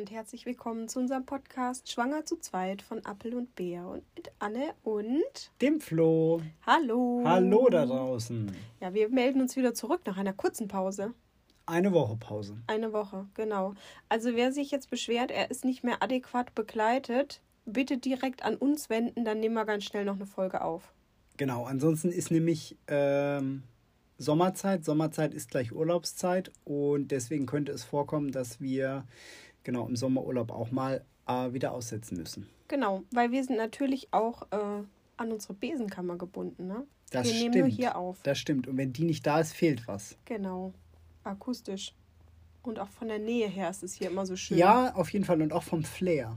und herzlich willkommen zu unserem Podcast Schwanger zu zweit von Appel und Bär und mit Anne und dem Flo. Hallo. Hallo da draußen. Ja, wir melden uns wieder zurück nach einer kurzen Pause. Eine Woche Pause. Eine Woche, genau. Also wer sich jetzt beschwert, er ist nicht mehr adäquat begleitet, bitte direkt an uns wenden, dann nehmen wir ganz schnell noch eine Folge auf. Genau, ansonsten ist nämlich ähm, Sommerzeit. Sommerzeit ist gleich Urlaubszeit und deswegen könnte es vorkommen, dass wir genau im Sommerurlaub auch mal äh, wieder aussetzen müssen. Genau, weil wir sind natürlich auch äh, an unsere Besenkammer gebunden. Ne? Das wir stimmt. nehmen nur hier auf. Das stimmt. Und wenn die nicht da ist, fehlt was. Genau, akustisch. Und auch von der Nähe her ist es hier immer so schön. Ja, auf jeden Fall. Und auch vom Flair.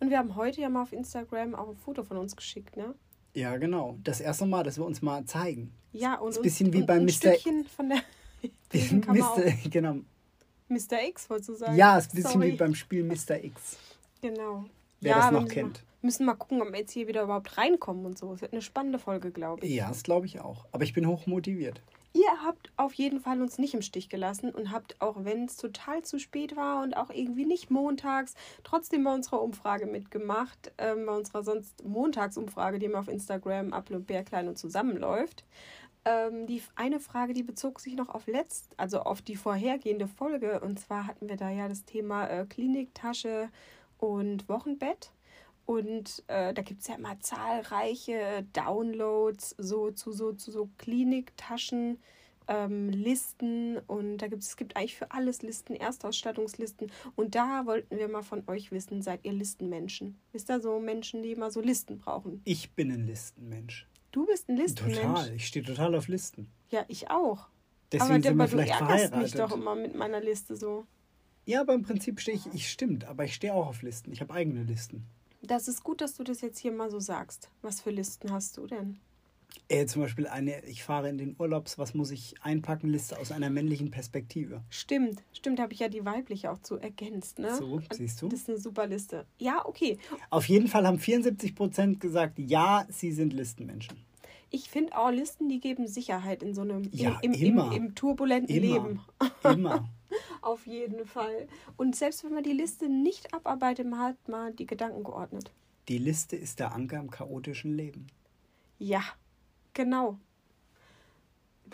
Und wir haben heute ja mal auf Instagram auch ein Foto von uns geschickt, ne? Ja, genau. Das erste Mal, dass wir uns mal zeigen. Ja, und ein bisschen wie ein Mr. Stückchen von der. Mr. Genau. Mr. X, wolltest du sagen? Ja, ist ein bisschen Sorry. wie beim Spiel Mr. X. Genau. Wer das wir noch müssen kennt. Mal, müssen mal gucken, ob wir jetzt hier wieder überhaupt reinkommen und so. Es wird eine spannende Folge, glaube ich. Ja, das glaube ich auch. Aber ich bin hoch motiviert. Ihr habt auf jeden Fall uns nicht im Stich gelassen und habt, auch wenn es total zu spät war und auch irgendwie nicht montags, trotzdem bei unserer Umfrage mitgemacht. Ähm, bei unserer sonst Montagsumfrage, die immer auf Instagram Apple und Bär klein und zusammenläuft. Ähm, die eine Frage, die bezog sich noch auf letzt, also auf die vorhergehende Folge. Und zwar hatten wir da ja das Thema äh, Kliniktasche und Wochenbett. Und äh, da gibt es ja immer zahlreiche Downloads so zu so, zu so Kliniktaschen, ähm, Listen und da gibt es, gibt eigentlich für alles Listen, Erstausstattungslisten. Und da wollten wir mal von euch wissen, seid ihr Listenmenschen? Wisst ihr so Menschen, die immer so Listen brauchen? Ich bin ein Listenmensch. Du bist ein Listenmensch. Total. Ich stehe total auf Listen. Ja, ich auch. Deswegen aber sind aber wir du vielleicht ärgerst verheiratet. mich doch immer mit meiner Liste so. Ja, aber im Prinzip stehe ich, ich stimmt, aber ich stehe auch auf Listen. Ich habe eigene Listen. Das ist gut, dass du das jetzt hier mal so sagst. Was für Listen hast du denn? Äh, zum Beispiel eine, ich fahre in den Urlaubs, was muss ich einpacken, Liste aus einer männlichen Perspektive. Stimmt, stimmt, habe ich ja die weibliche auch zu ergänzt, ne? So, siehst du? Das ist eine super Liste. Ja, okay. Auf jeden Fall haben 74% gesagt, ja, sie sind Listenmenschen. Ich finde auch Listen, die geben Sicherheit in so einem Ja, im, im, immer. im, im turbulenten Immer. Leben. Immer. Auf jeden Fall. Und selbst wenn man die Liste nicht abarbeitet, man hat man die Gedanken geordnet. Die Liste ist der Anker im chaotischen Leben. Ja, genau.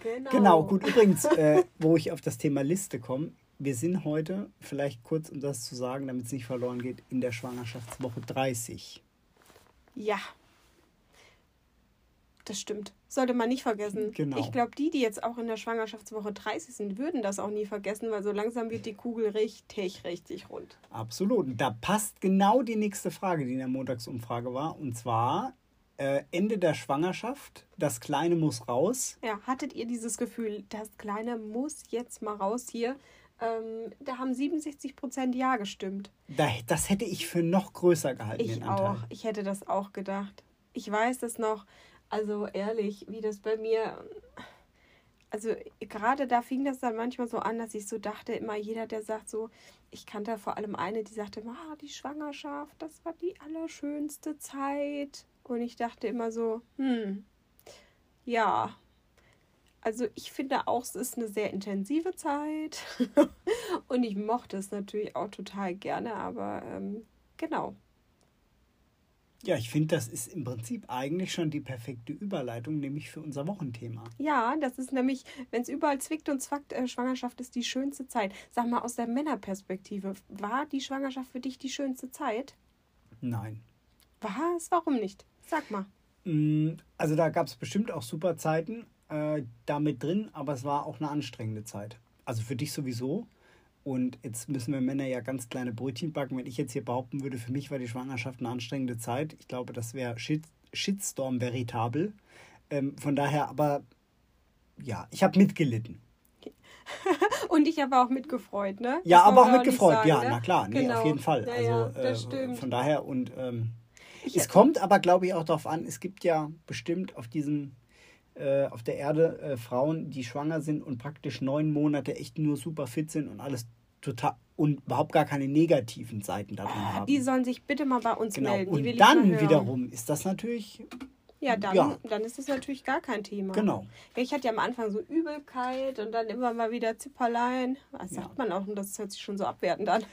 Genau. Genau, gut. Übrigens, äh, wo ich auf das Thema Liste komme, wir sind heute, vielleicht kurz um das zu sagen, damit es nicht verloren geht, in der Schwangerschaftswoche 30. Ja. Das stimmt. Sollte man nicht vergessen. Genau. Ich glaube, die, die jetzt auch in der Schwangerschaftswoche 30 sind, würden das auch nie vergessen, weil so langsam wird die Kugel richtig, richtig rund. Absolut. Und da passt genau die nächste Frage, die in der Montagsumfrage war. Und zwar äh, Ende der Schwangerschaft. Das Kleine muss raus. Ja, hattet ihr dieses Gefühl, das Kleine muss jetzt mal raus hier? Ähm, da haben 67 Prozent Ja gestimmt. Da, das hätte ich für noch größer gehalten, Ich auch. Ich hätte das auch gedacht. Ich weiß das noch. Also ehrlich, wie das bei mir. Also gerade da fing das dann manchmal so an, dass ich so dachte, immer jeder, der sagt so, ich kannte vor allem eine, die sagte, ah, die Schwangerschaft, das war die allerschönste Zeit. Und ich dachte immer so, hm, ja. Also ich finde auch, es ist eine sehr intensive Zeit. Und ich mochte es natürlich auch total gerne, aber ähm, genau. Ja, ich finde, das ist im Prinzip eigentlich schon die perfekte Überleitung, nämlich für unser Wochenthema. Ja, das ist nämlich, wenn es überall zwickt und zwackt, äh, Schwangerschaft ist die schönste Zeit. Sag mal aus der Männerperspektive, war die Schwangerschaft für dich die schönste Zeit? Nein. Was? Warum nicht? Sag mal. Mm, Also da gab es bestimmt auch super Zeiten äh, da mit drin, aber es war auch eine anstrengende Zeit. Also für dich sowieso. Und jetzt müssen wir Männer ja ganz kleine Brötchen backen. Wenn ich jetzt hier behaupten würde, für mich war die Schwangerschaft eine anstrengende Zeit, ich glaube, das wäre Shit, Shitstorm veritabel. Ähm, von daher, aber ja, ich habe mitgelitten. Und ich habe auch mitgefreut, ne? Ja, Das aber auch mitgefreut. sagen, ja, ne? na klar, nee, Genau. auf jeden Fall. Ja, also ja, das äh, stimmt. von daher und ähm, Ich es kommt aber, glaube ich, auch darauf an, es gibt ja bestimmt auf diesem, äh, auf der Erde äh, Frauen, die schwanger sind und praktisch neun Monate echt nur super fit sind und alles total und überhaupt gar keine negativen Seiten darin haben. Die sollen sich bitte mal bei uns genau. melden. Und dann wiederum ist das natürlich Ja, dann, Ja. dann ist das natürlich gar kein Thema. Genau. Ja, ich hatte ja am Anfang so Übelkeit und dann immer mal wieder Zipperlein. Das Ja. sagt man auch und das hört sich schon so abwertend an.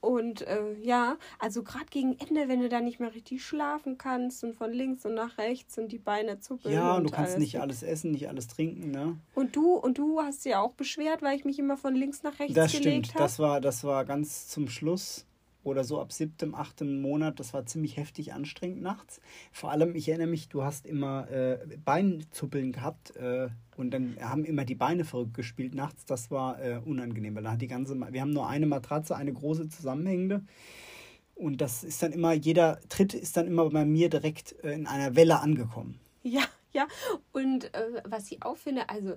Und äh, ja, also gerade gegen Ende, wenn du da nicht mehr richtig schlafen kannst und von links und nach rechts und die Beine zuppeln. Ja, und du kannst alles. nicht alles essen, nicht alles trinken, ne? Und du, und du hast ja auch beschwert, weil ich mich immer von links nach rechts Das gelegt stimmt. habe. Das war, das war ganz zum Schluss oder so ab siebtem, achtem Monat. Das war ziemlich heftig anstrengend nachts. Vor allem, ich erinnere mich, du hast immer äh, Beinzuppeln gehabt äh, und dann haben immer die Beine verrückt gespielt nachts. Das war äh, unangenehm, weil dann hat die ganze, wir haben nur eine Matratze, eine große zusammenhängende. Und das ist dann immer, jeder Tritt ist dann immer bei mir direkt äh, in einer Welle angekommen. Ja, ja. Und äh, was ich auch finde, also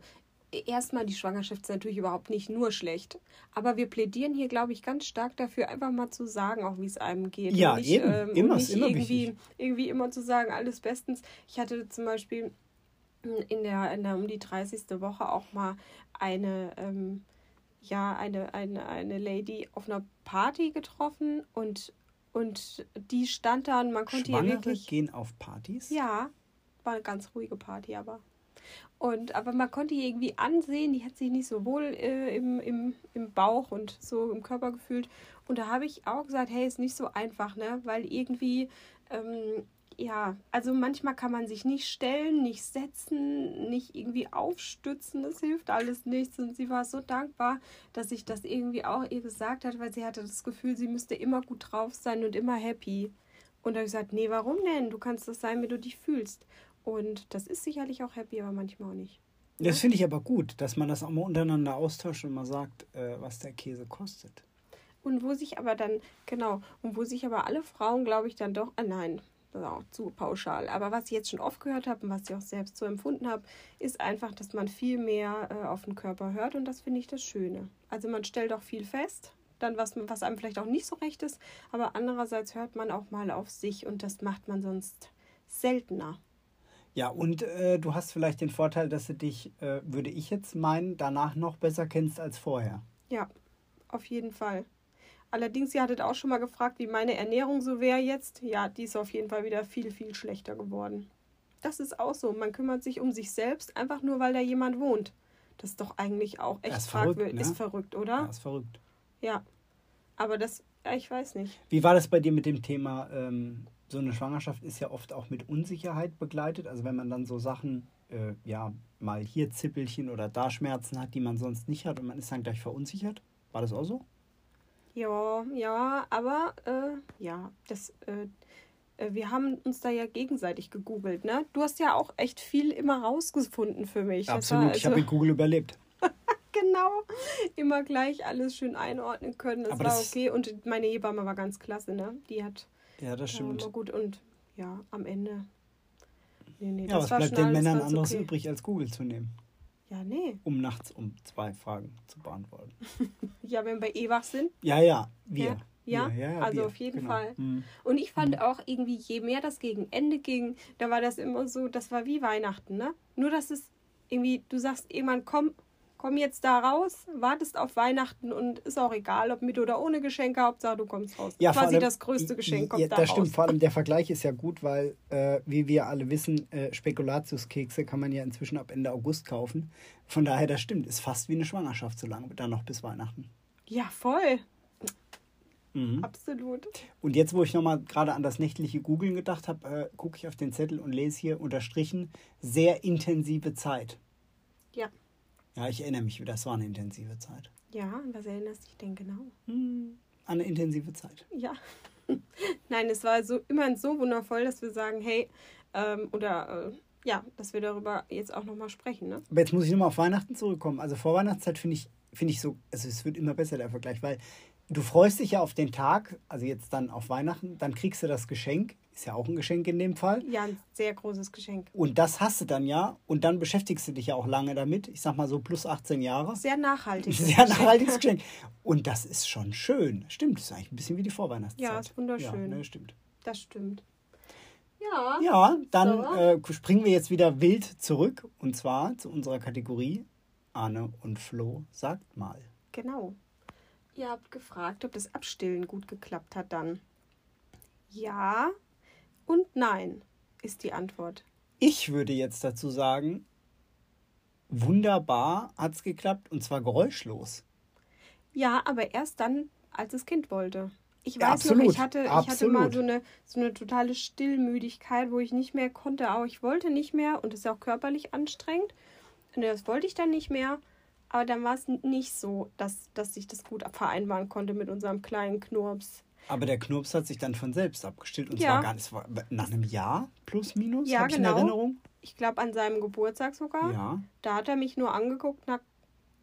erstmal die Schwangerschaft ist natürlich überhaupt nicht nur schlecht. Aber wir plädieren hier, glaube ich, ganz stark dafür, einfach mal zu sagen, auch wie es einem geht. Ja, und nicht, eben. Ähm, Immer, nicht immer irgendwie, wichtig. irgendwie immer zu sagen, alles bestens. Ich hatte zum Beispiel in der, in der um die 30. Woche auch mal eine, ähm, ja, eine, eine, eine Lady auf einer Party getroffen und, und die stand da und man konnte ihr Schwangere wirklich. gehen auf Partys? Ja, war eine ganz ruhige Party, aber. Und aber man konnte ihr irgendwie ansehen, die hat sich nicht so wohl äh, im, im, im Bauch und so im Körper gefühlt. Und da habe ich auch gesagt, hey, ist nicht so einfach, ne? Weil irgendwie, ähm, ja, also manchmal kann man sich nicht stellen, nicht setzen, nicht irgendwie aufstützen, das hilft alles nichts. Und sie war so dankbar, dass ich das irgendwie auch ihr gesagt hat, weil sie hatte das Gefühl, sie müsste immer gut drauf sein und immer happy. Und da habe ich gesagt, nee, warum denn? Du kannst das sein, wie du dich fühlst. Und das ist sicherlich auch happy, aber manchmal auch nicht. Das finde ich aber gut, dass man das auch mal untereinander austauscht und mal sagt, äh, was der Käse kostet. Und wo sich aber dann, genau, und wo sich aber alle Frauen, glaube ich, dann doch, ah nein, das ist auch zu pauschal. Aber was ich jetzt schon oft gehört habe und was ich auch selbst so empfunden habe, ist einfach, dass man viel mehr äh, auf den Körper hört und das finde ich das Schöne. Also man stellt auch viel fest, dann was, was einem vielleicht auch nicht so recht ist, aber andererseits hört man auch mal auf sich und das macht man sonst seltener. Ja, und äh, du hast vielleicht den Vorteil, dass du dich, äh, würde ich jetzt meinen, danach noch besser kennst als vorher. Ja, auf jeden Fall. Allerdings, ihr hattet auch schon mal gefragt, wie meine Ernährung so wäre jetzt. Ja, die ist auf jeden Fall wieder viel, viel schlechter geworden. Das ist auch so. Man kümmert sich um sich selbst, einfach nur, weil da jemand wohnt. Das ist doch eigentlich auch echt ist verrückt, fragwürdig. ne? Ist verrückt, Ja, oder? ist verrückt. Ja. Aber das, ja, ich weiß nicht. Wie war das bei dir mit dem Thema, ähm, so eine Schwangerschaft ist ja oft auch mit Unsicherheit begleitet. Also wenn man dann so Sachen, äh, ja, mal hier Zippelchen oder da Schmerzen hat, die man sonst nicht hat und man ist dann gleich verunsichert. War das auch so? Ja, ja, aber äh, ja, das, äh, äh, wir haben uns da ja gegenseitig gegoogelt, ne? Du hast ja auch echt viel immer rausgefunden für mich. Absolut, ich habe also- mit Google überlebt. genau immer gleich alles schön einordnen können. Das Aber war das- okay. Und meine Hebamme war ganz klasse, ne? Die hat Ja, das ja, stimmt. immer gut und ja, am Ende. Nee, nee, Ja, was bleibt den Männern anderes okay. übrig, als Google zu nehmen, Ja, nee. um nachts um zwei Fragen zu beantworten? Ja, wenn wir eh wach sind. Ja, ja, wir. Ja? Ja? Ja, ja Also wir. auf jeden genau. Fall. Mhm. Und ich fand auch irgendwie, je mehr das gegen Ende ging, da war das immer so, das war wie Weihnachten, ne? Nur, dass es irgendwie, du sagst irgendwann, komm, komm jetzt da raus, wartest auf Weihnachten und ist auch egal, ob mit oder ohne Geschenke, Hauptsache du kommst raus. Ja, Quasi allem- das größte Geschenk kommt ja, da Das raus. stimmt, vor allem der Vergleich ist ja gut, weil, äh, wie wir alle wissen, äh, Spekulatiuskekse kann man ja inzwischen ab Ende August kaufen. Von daher, das stimmt, ist fast wie eine Schwangerschaft, so lange dann noch bis Weihnachten. Ja, voll. Mhm. Absolut. Und jetzt, wo ich nochmal gerade an das nächtliche Googeln gedacht habe, äh, gucke ich auf den Zettel und lese hier unterstrichen sehr intensive Zeit. Ja. Ja, ich erinnere mich wieder, das war eine intensive Zeit. Ja, an was erinnerst du dich denn genau? Hm, an eine intensive Zeit. Ja. Nein, es war so immerhin so wundervoll, dass wir sagen, hey, ähm, oder äh, ja, dass wir darüber jetzt auch nochmal sprechen, ne? Aber jetzt muss ich nochmal auf Weihnachten zurückkommen. Also vor Weihnachtszeit finde ich, finde ich so, also es wird immer besser der Vergleich, weil du freust dich ja auf den Tag, also jetzt dann auf Weihnachten, dann kriegst du das Geschenk, ist ja auch ein Geschenk in dem Fall. Ja, ein sehr großes Geschenk. Und das hast du dann ja und dann beschäftigst du dich ja auch lange damit. Ich sag mal so plus 18 Jahre. Sehr nachhaltig. Sehr nachhaltiges Geschenk. Und das ist schon schön. Stimmt, das ist eigentlich ein bisschen wie die Vorweihnachtszeit. Ja, ist wunderschön. Ja, ne, stimmt. Das stimmt. Ja. Ja, dann So. äh, springen wir jetzt wieder wild zurück und zwar zu unserer Kategorie Arne und Flo sagt mal. Genau. Ihr habt gefragt, ob das Abstillen gut geklappt hat dann. Ja und nein ist die Antwort. Ich würde jetzt dazu sagen, wunderbar hat es geklappt und zwar geräuschlos. Ja, aber erst dann, als das Kind wollte. Ich Ja, weiß noch, absolut, ich hatte, ich hatte mal so eine, so eine totale Stillmüdigkeit, wo ich nicht mehr konnte. Auch ich wollte nicht mehr und das ist ja auch körperlich anstrengend. Und das wollte ich dann nicht mehr. Aber dann war es nicht so, dass, dass ich das gut vereinbaren konnte mit unserem kleinen Knurps. Aber der Knurps hat sich dann von selbst abgestillt und Ja. zwar gar nicht, war nach einem Jahr plus minus, Ja, habe ich genau. in Erinnerung. Ich glaube, an seinem Geburtstag sogar. Ja. Da hat er mich nur angeguckt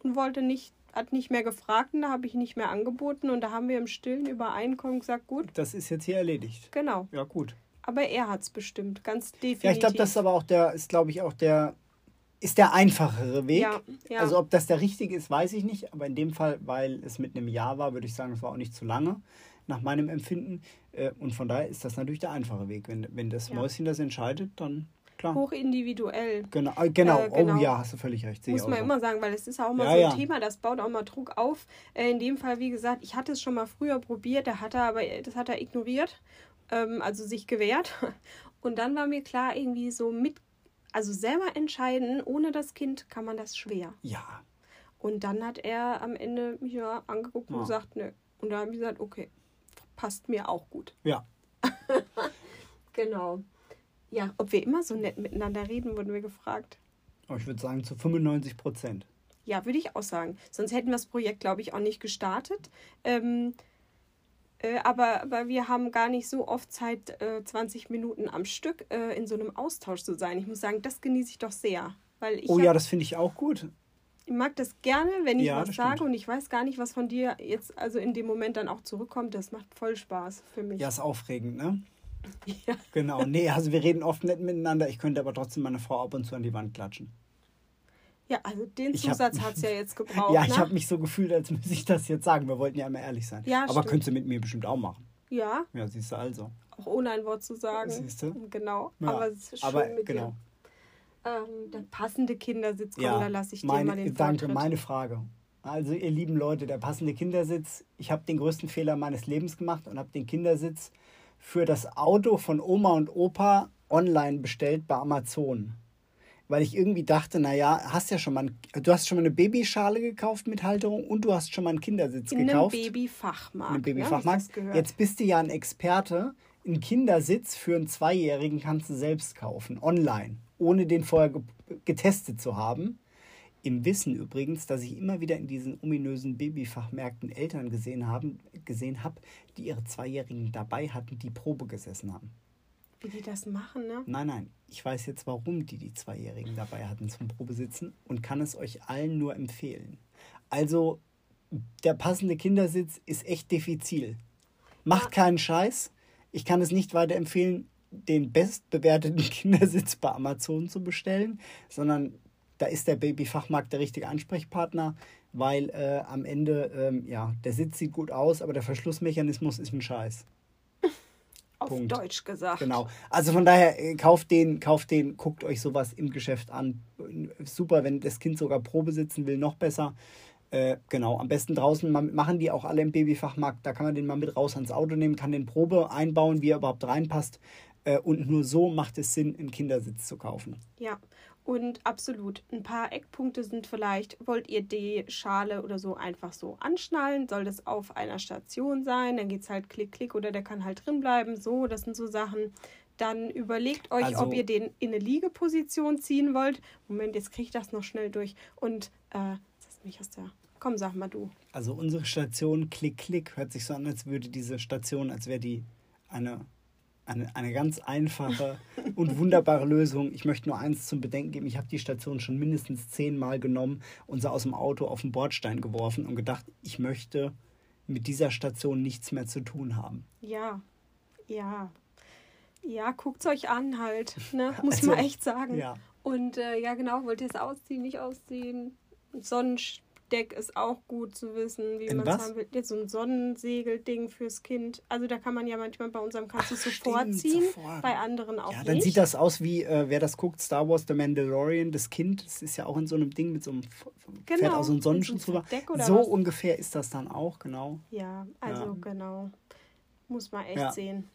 und wollte nicht, hat nicht mehr gefragt und da habe ich nicht mehr angeboten. Und da haben wir im Stillen übereinkommen gesagt, gut, Das ist jetzt hier erledigt. genau. Ja, gut. Aber er hat es bestimmt, ganz definitiv. Ja, ich glaube, das ist aber auch der, ist glaube ich auch der, ist der einfachere Weg. Ja, ja. Also ob das der richtige ist, weiß ich nicht. Aber in dem Fall, weil es mit einem Jahr war, würde ich sagen, es war auch nicht zu lange, nach meinem Empfinden. Äh, Und von daher ist das natürlich der einfache Weg. Wenn, wenn das Ja. Mäuschen das entscheidet, dann klar. hochindividuell. Genau, äh, genau. Äh, genau. oh ja, hast du völlig recht. Muss man so. immer sagen, weil es ist auch immer Ja, so ein ja. Thema, das baut auch mal Druck auf. Äh, in dem Fall, wie gesagt, ich hatte es schon mal früher probiert, da hat er aber, das hat er ignoriert, ähm, also sich gewehrt. Und dann war mir klar, irgendwie so mit, also selber entscheiden, ohne das Kind kann man das schwer. Ja, Und dann hat er am Ende mich ja angeguckt und Ja. gesagt, nö. Und da habe ich gesagt, okay, passt mir auch gut. ja. Genau. Ja, ob wir immer so nett miteinander reden, wurden wir gefragt. Aber ich würde sagen zu 95 Prozent. Ja, würde ich auch sagen. Sonst hätten wir das Projekt, glaube ich, auch nicht gestartet. Ähm, äh, aber, aber wir haben gar nicht so oft Zeit, äh, 20 Minuten am Stück äh, in so einem Austausch zu sein. Ich muss sagen, das genieße ich doch sehr. Weil ich, Oh hab- ja, das finde ich auch gut. Ich mag das gerne, wenn ich Ja, was sage stimmt. und ich weiß gar nicht, was von dir jetzt also in dem Moment dann auch zurückkommt. Das macht voll Spaß für mich. Ja, ist aufregend, ne? Ja. Genau. Nee, also wir reden oft nett miteinander. Ich könnte aber trotzdem meine Frau ab und zu an die Wand klatschen. Ja, also den Zusatz hat es ja jetzt gebraucht. ja, ich ne? habe mich so gefühlt, als müsste ich das jetzt sagen. Wir wollten ja immer ehrlich sein. Ja, aber stimmt. könntest du mit mir bestimmt auch machen. Ja, Ja, siehst du also. auch ohne ein Wort zu sagen. Siehst du? Genau. Ja, aber es ist schön aber mit genau. dir. Ähm, der passende Kindersitz, komm, Ja, da lasse ich dir meine, mal den danke, Vortritt. meine Frage. Also ihr lieben Leute, der passende Kindersitz. Ich habe den größten Fehler meines Lebens gemacht und habe den Kindersitz für das Auto von Oma und Opa online bestellt bei Amazon. Weil ich irgendwie dachte, naja, hast ja schon mal, ein, du hast schon mal eine Babyschale gekauft mit Halterung und du hast schon mal einen Kindersitz in gekauft. einem Babyfachmarkt. in einem ne, Babyfachmarkt. gehört. Jetzt bist du ja ein Experte. Einen Kindersitz für einen Zweijährigen kannst du selbst kaufen, online, ohne den vorher ge getestet zu haben. Im Wissen übrigens, dass ich immer wieder in diesen ominösen Babyfachmärkten Eltern gesehen habe, gesehen hab, die ihre Zweijährigen dabei hatten, die Probe gesessen haben. Wie die das machen, ne? Nein, nein, ich weiß jetzt, warum die die Zweijährigen dabei hatten zum Probesitzen und kann es euch allen nur empfehlen. Also, der passende Kindersitz ist echt diffizil. Macht keinen Scheiß. Ich kann es nicht weiterempfehlen, den bestbewerteten Kindersitz bei Amazon zu bestellen, sondern da ist der Babyfachmarkt der richtige Ansprechpartner, weil äh, am Ende, ähm, ja, der Sitz sieht gut aus, aber der Verschlussmechanismus ist ein Scheiß. Auf Punkt. Deutsch gesagt. Genau. Also von daher, äh, kauft den, kauft den, guckt euch sowas im Geschäft an. Super, wenn das Kind sogar Probe sitzen will, noch besser. Äh, genau, am besten draußen machen die auch alle im Babyfachmarkt. Da kann man den mal mit raus ans Auto nehmen, kann den Probe einbauen, wie er überhaupt reinpasst. Äh, und nur so macht es Sinn, einen Kindersitz zu kaufen. Ja, und absolut. Ein paar Eckpunkte sind vielleicht, wollt ihr die Schale oder so einfach so anschnallen? Soll das auf einer Station sein? Dann geht es halt klick, klick oder der kann halt drin bleiben. So, das sind so Sachen. Dann überlegt euch, Also- ob ihr den in eine Liegeposition ziehen wollt. Moment, jetzt kriege ich das noch schnell durch. Und, äh, du mich aus der. Komm, sag mal du. Also unsere Station Klick Klick hört sich so an, als würde diese Station, als wäre die eine, eine, eine ganz einfache und wunderbare Lösung. Ich möchte nur eins zum Bedenken geben. Ich habe die Station schon mindestens zehnmal genommen und sie aus dem Auto auf den Bordstein geworfen und gedacht, ich möchte mit dieser Station nichts mehr zu tun haben. Ja, ja. Ja, guckt's euch an halt. Ne? Muss Also, man echt sagen. ja. Und äh, ja, genau, wollt ihr es ausziehen, nicht ausziehen? Ein Sonnendeck ist auch gut zu wissen, wie man es haben will. Jetzt so ein Sonnensegelding fürs Kind. Also da kann man ja manchmal bei unserem kannst du Ach, sofort stimmt, ziehen, sofort. bei anderen auch Ja, dann nicht. sieht das aus wie, äh, wer das guckt, Star Wars, The Mandalorian, das Kind, das ist ja auch in so einem Ding mit so einem, Genau, auch so ein mit so einem Sonnenschutz drüber. So was? ungefähr ist das dann auch, genau. Ja, also Ja. genau. Muss man echt Ja. sehen.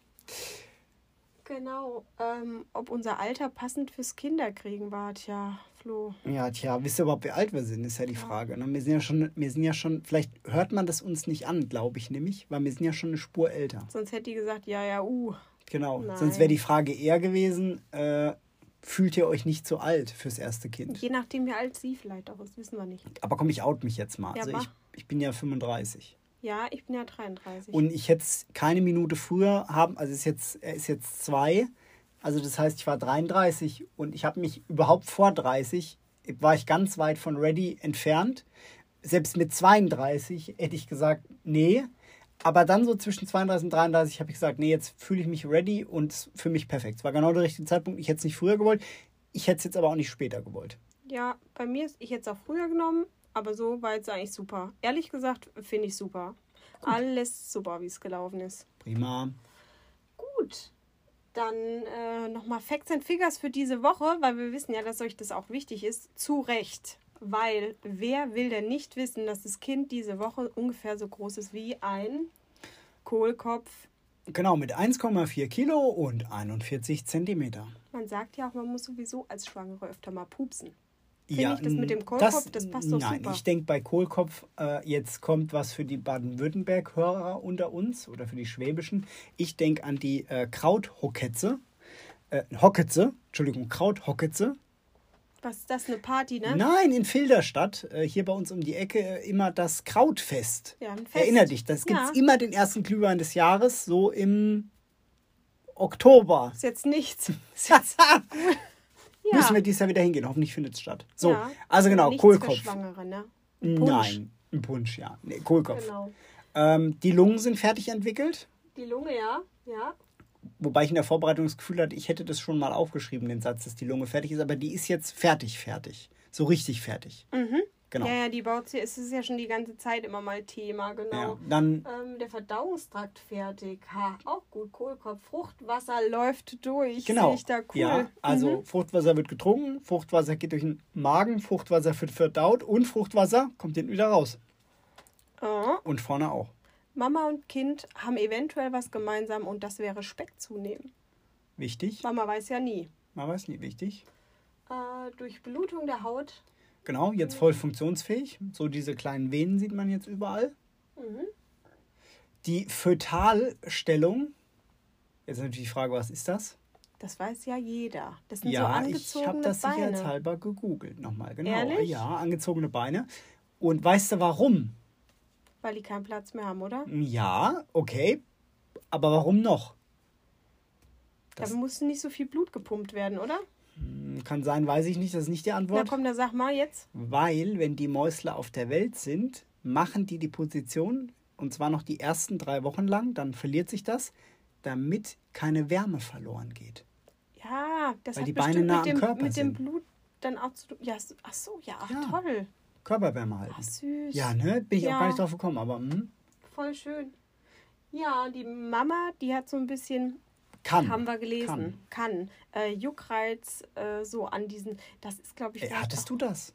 Genau. Ähm, ob unser Alter passend fürs Kinderkriegen war, tja, Flo. Ja, tja, wisst ihr überhaupt, wie alt wir sind, ist ja die Frage. Ne? Wir sind ja schon, wir sind ja schon, vielleicht hört man das uns nicht an, glaube ich nämlich, weil wir sind ja schon eine Spur älter. Sonst hätte die gesagt, ja, ja, uh. Genau. Nein. Sonst wäre die Frage eher gewesen, äh, fühlt ihr euch nicht zu alt fürs erste Kind? Je nachdem, wie alt sie vielleicht auch ist, wissen wir nicht. Aber komm, ich out mich jetzt mal. Ja, also ich, ich bin ja 35. Ja, ich bin ja 33. Und ich hätte es keine Minute früher haben, also es ist jetzt, er ist jetzt zwei, also das heißt, ich war 33 und ich habe mich überhaupt vor 30, war ich ganz weit von ready entfernt. Selbst mit 32 hätte ich gesagt, nee. Aber dann so zwischen 32 und 33 habe ich gesagt, nee, jetzt fühle ich mich ready und für mich perfekt. Es war genau der richtige Zeitpunkt. Ich hätte es nicht früher gewollt. Ich hätte es jetzt aber auch nicht später gewollt. ja, bei mir ist, ich hätte es auch früher genommen, aber so war jetzt eigentlich super. Ehrlich gesagt, finde ich super. Alles super, wie es gelaufen ist. Prima. Gut. Dann äh, nochmal Facts and Figures für diese Woche, weil wir wissen ja, dass euch das auch wichtig ist. Zu Recht. Weil wer will denn nicht wissen, dass das Kind diese Woche ungefähr so groß ist wie ein Kohlkopf? Genau, mit 1,4 Kilo und 41 Zentimeter. Man sagt ja auch, man muss sowieso als Schwangere öfter mal pupsen. Finde ich das mit dem Kohlkopf, das passt doch nein, super. ich denke bei Kohlkopf, äh, jetzt kommt was für die Baden-Württemberg-Hörer unter uns oder für die Schwäbischen. Ich denke an die äh, Krauthoketze. Äh, Hocketze, Entschuldigung, Krauthoketze. Was ist das, eine Party, ne? Nein, in Filderstadt, äh, hier bei uns um die Ecke, äh, immer das Krautfest. Ja, ein Fest. Erinner dich, das gibt es Ja. immer den ersten Glühwein des Jahres, so im Oktober. Ist jetzt nichts. Ja. Müssen wir dieses Jahr wieder hingehen. Hoffentlich findet es statt. So, Ja. also genau, nichts Kohlkopf. Schwangere, ne? Ein. Nein, ein Punsch, ja. Nee, Kohlkopf. Genau. Ähm, die Lungen sind fertig entwickelt. Die Lunge, ja. Ja. Wobei ich in der Vorbereitung das Gefühl hatte, ich hätte das schon mal aufgeschrieben, den Satz, dass die Lunge fertig ist. Aber die ist jetzt fertig, fertig. So richtig fertig. Genau. Ja, ja, die baut sie, es ist ja schon die ganze Zeit immer mal Thema, genau. Ja, dann, Ähm, der Verdauungstrakt fertig. Ha, auch gut. Kohlkopf, Fruchtwasser läuft durch. genau. Sehe ich da cool. Ja, also Mhm. Fruchtwasser wird getrunken, Fruchtwasser geht durch den Magen, Fruchtwasser wird verdaut und Fruchtwasser kommt hinten wieder raus. Ah, Und vorne auch. Mama und Kind haben eventuell was gemeinsam und das wäre Speck zunehmen. Wichtig. Mama weiß ja nie. Man weiß nie, wichtig. Äh, durch Blutung der Haut. Genau, jetzt voll funktionsfähig. So diese kleinen Venen sieht man jetzt überall. Mhm. Die Fötalstellung. Jetzt natürlich die Frage, was ist das? Das weiß ja jeder. Das sind so Ja, ich angezogene habe das Beine. sicherheitshalber gegoogelt nochmal. Genau. Ehrlich? Ja, angezogene Beine. Und weißt du warum? Weil die keinen Platz mehr haben, oder? Ja, okay. Aber warum noch? Das- Da muss nicht so viel Blut gepumpt werden, oder? Hm, Kann sein, weiß ich nicht. Das ist nicht die Na Antwort. komm, da sag mal jetzt. Weil, wenn die Mäusle auf der Welt sind, machen die die Position und zwar noch die ersten drei Wochen lang, dann verliert sich das, damit keine Wärme verloren geht. Ja, das Weil hat die Beine nah mit am dem, Körper mit dem. Blut dann auch zu. Ja, ach so, ja, ach, Ja. toll. Körperwärme halten. Ach, süß. Ja, ne? Bin ich auch Ja. gar nicht drauf gekommen, aber hm, Voll schön. Ja, die Mama, die hat so ein bisschen, kann. haben wir gelesen, kann, äh, Juckreiz äh, so an diesen, das ist, glaube ich, vielleicht hattest du das?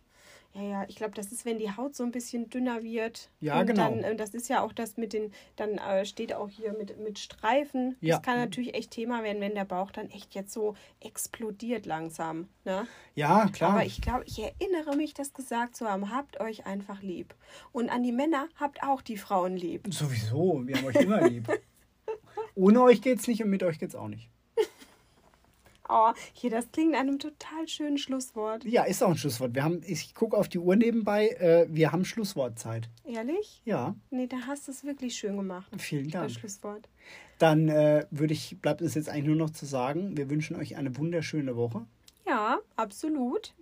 Ja, ja, ich glaube, das ist, wenn die Haut so ein bisschen dünner wird. Ja, und genau. Dann, äh, das ist ja auch das mit den, dann äh, steht auch hier mit, mit Streifen. Ja. Das kann natürlich echt Thema werden, wenn der Bauch dann echt jetzt so explodiert langsam. Ne? Ja, klar. Aber ich glaube, ich erinnere mich, das gesagt zu haben, habt euch einfach lieb. Und an die Männer, habt auch die Frauen lieb. Sowieso, wir haben euch immer lieb. Ohne euch geht's nicht und mit euch geht's auch nicht. Oh, hier, das klingt einem total schönen Schlusswort. Ja, ist auch ein Schlusswort. Wir haben, ich gucke auf die Uhr nebenbei, äh, wir haben Schlusswortzeit. Ehrlich? Ja, Nee, da hast du es wirklich schön gemacht. vielen Das Dank. Schlusswort. Dann äh, würde ich, bleibt es jetzt eigentlich nur noch zu sagen, wir wünschen euch eine wunderschöne Woche. Ja, absolut.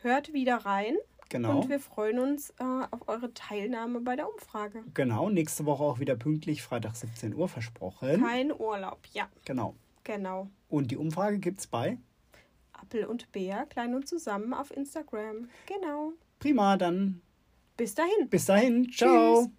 Hört wieder rein. Genau. Und wir freuen uns äh, auf eure Teilnahme bei der Umfrage. Genau, nächste Woche auch wieder pünktlich, Freitag 17 Uhr versprochen. Kein Urlaub. Ja, Genau. genau. Und die Umfrage gibt's bei. Appel und Bär, klein und zusammen auf Instagram. Genau. Prima, dann Bis dahin. bis dahin. Ciao. Tschüss.